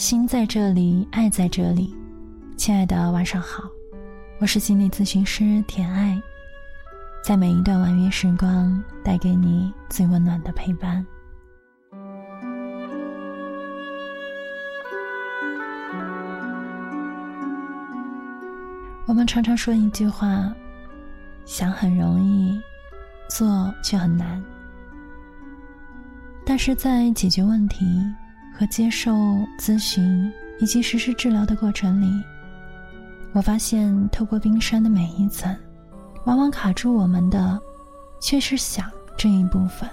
心在这里，爱在这里。亲爱的，晚上好，我是心理咨询师田爱，在每一段晚约时光，带给你最温暖的陪伴。我们常常说一句话：想很容易，做却很难。但是在解决问题。和接受咨询以及实施治疗的过程里，我发现透过冰山的每一层，往往卡住我们的，却是想这一部分。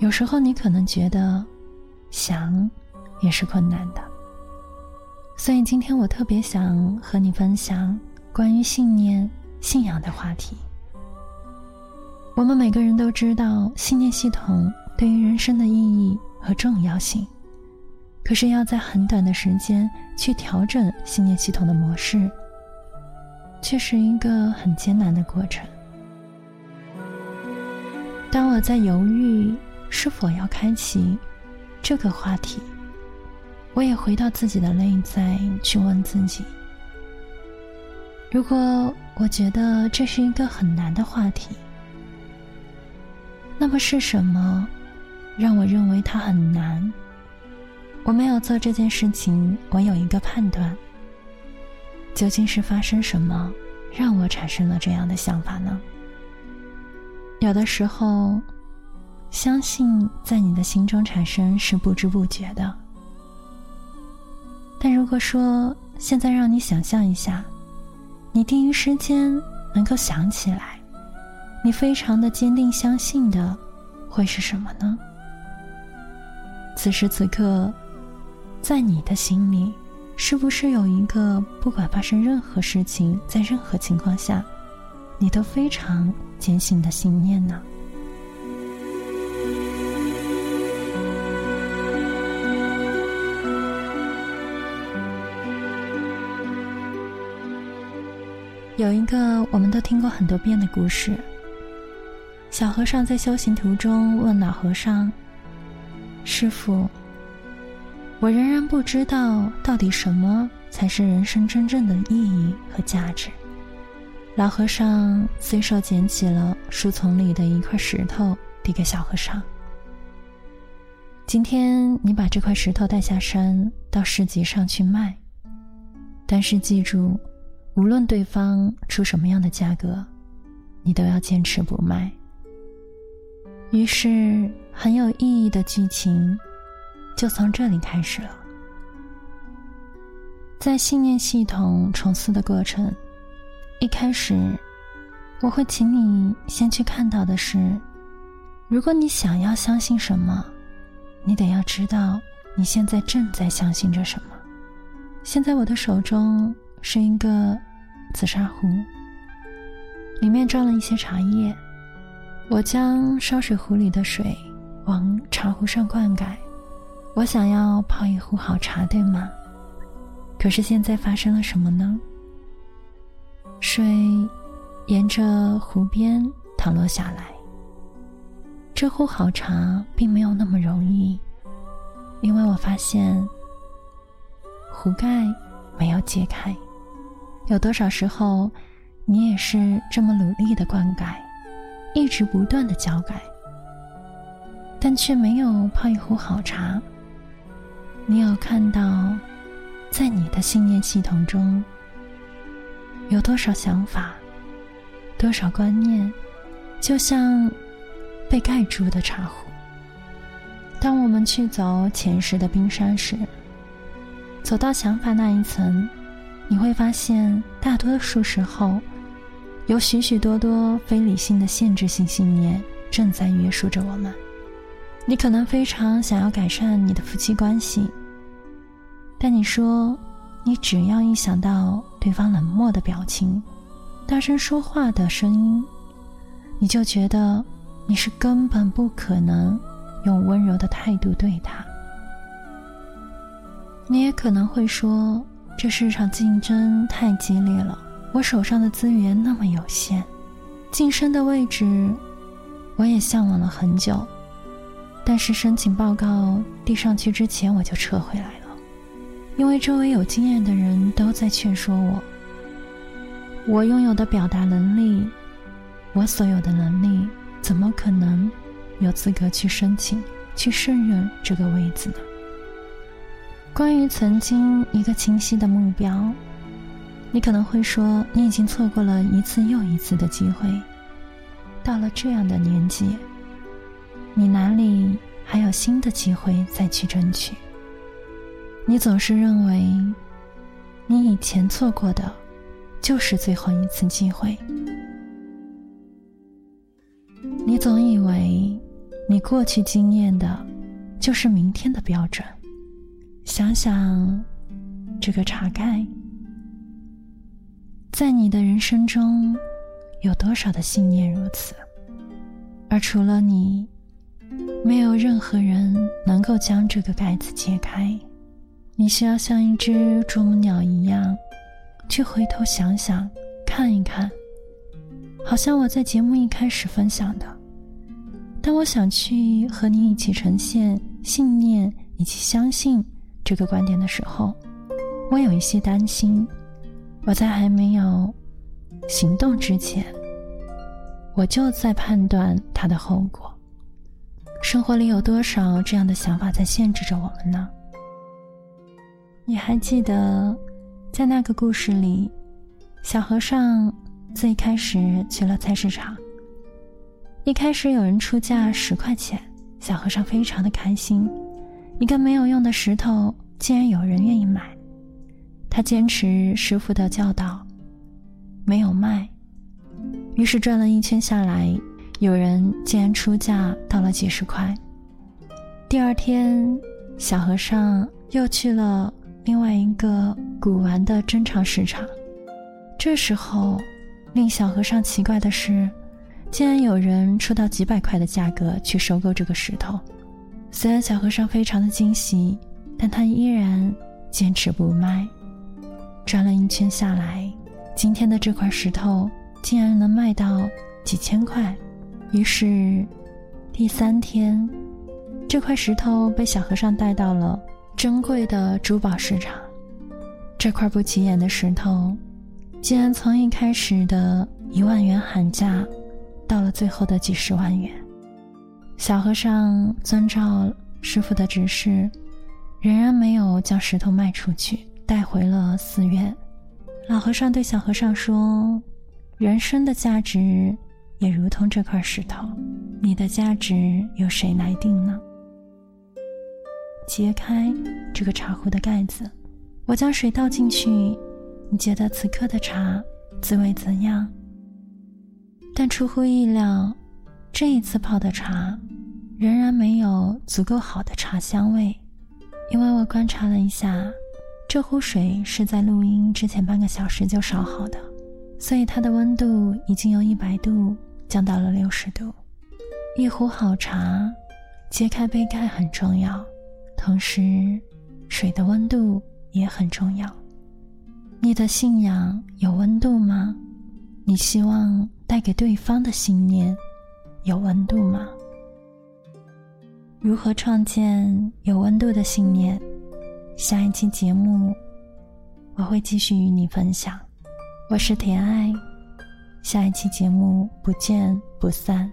有时候你可能觉得，想也是困难的。所以今天我特别想和你分享关于信念、信仰的话题。我们每个人都知道信念系统对于人生的意义和重要性。可是要在很短的时间去调整信念系统的模式，却是一个很艰难的过程。当我在犹豫是否要开启这个话题，我也回到自己的内在去问自己：如果我觉得这是一个很难的话题，那么是什么让我认为它很难？我没有做这件事情，我有一个判断。究竟是发生什么，让我产生了这样的想法呢？有的时候，相信在你的心中产生是不知不觉的。但如果说现在让你想象一下，你第一时间能够想起来，你非常的坚定相信的，会是什么呢？此时此刻。在你的心里，是不是有一个不管发生任何事情，在任何情况下，你都非常坚信的信念呢？有一个我们都听过很多遍的故事：小和尚在修行途中问老和尚：“师傅。”我仍然不知道到底什么才是人生真正的意义和价值。老和尚随手捡起了树丛里的一块石头，递给小和尚：“今天你把这块石头带下山，到市集上去卖。但是记住，无论对方出什么样的价格，你都要坚持不卖。”于是，很有意义的剧情。就从这里开始了，在信念系统重塑的过程，一开始，我会请你先去看到的是，如果你想要相信什么，你得要知道你现在正在相信着什么。现在我的手中是一个紫砂壶，里面装了一些茶叶，我将烧水壶里的水往茶壶上灌溉。我想要泡一壶好茶，对吗？可是现在发生了什么呢？水沿着湖边淌落下来。这壶好茶并没有那么容易，因为我发现壶盖没有揭开。有多少时候，你也是这么努力的灌溉，一直不断的浇改，但却没有泡一壶好茶。你有看到，在你的信念系统中，有多少想法，多少观念，就像被盖住的茶壶。当我们去走前世的冰山时，走到想法那一层，你会发现，大多数时候，有许许多多非理性的限制性信念正在约束着我们。你可能非常想要改善你的夫妻关系，但你说，你只要一想到对方冷漠的表情、大声说话的声音，你就觉得你是根本不可能用温柔的态度对他。你也可能会说，这市场竞争太激烈了，我手上的资源那么有限，晋升的位置我也向往了很久。但是申请报告递上去之前，我就撤回来了。因为周围有经验的人都在劝说我。我拥有的表达能力，我所有的能力，怎么可能有资格去申请、去胜任这个位子呢？关于曾经一个清晰的目标，你可能会说，你已经错过了一次又一次的机会。到了这样的年纪，你哪里还有新的机会再去争取？你总是认为，你以前错过的。就是最后一次机会。你总以为你过去经验的，就是明天的标准。想想这个茶盖，在你的人生中，有多少的信念如此？而除了你，没有任何人能够将这个盖子揭开。你需要像一只啄木鸟一样。去回头想想，看一看，好像我在节目一开始分享的。当我想去和你一起呈现信念以及相信这个观点的时候，我有一些担心。我在还没有行动之前，我就在判断它的后果。生活里有多少这样的想法在限制着我们呢？你还记得？在那个故事里，小和尚最开始去了菜市场。一开始有人出价十块钱，小和尚非常的开心。一个没有用的石头，竟然有人愿意买。他坚持师傅的教导，没有卖。于是转了一圈下来，有人竟然出价到了几十块。第二天，小和尚又去了。另外一个古玩的珍藏市场，这时候令小和尚奇怪的是，竟然有人出到几百块的价格去收购这个石头。虽然小和尚非常的惊喜，但他依然坚持不卖。转了一圈下来，今天的这块石头竟然能卖到几千块。于是，第三天，这块石头被小和尚带到了。珍贵的珠宝市场，这块不起眼的石头，竟然从一开始的一万元喊价，到了最后的几十万元。小和尚遵照师傅的指示，仍然没有将石头卖出去，带回了寺院。老和尚对小和尚说：“人生的价值也如同这块石头，你的价值由谁来定呢？”揭开这个茶壶的盖子，我将水倒进去。你觉得此刻的茶滋味怎样？但出乎意料，这一次泡的茶仍然没有足够好的茶香味。因为我观察了一下，这壶水是在录音之前半个小时就烧好的，所以它的温度已经由一百度降到了六十度。一壶好茶，揭开杯盖很重要。同时，水的温度也很重要。你的信仰有温度吗？你希望带给对方的信念有温度吗？如何创建有温度的信念？下一期节目我会继续与你分享。我是田爱，下一期节目不见不散。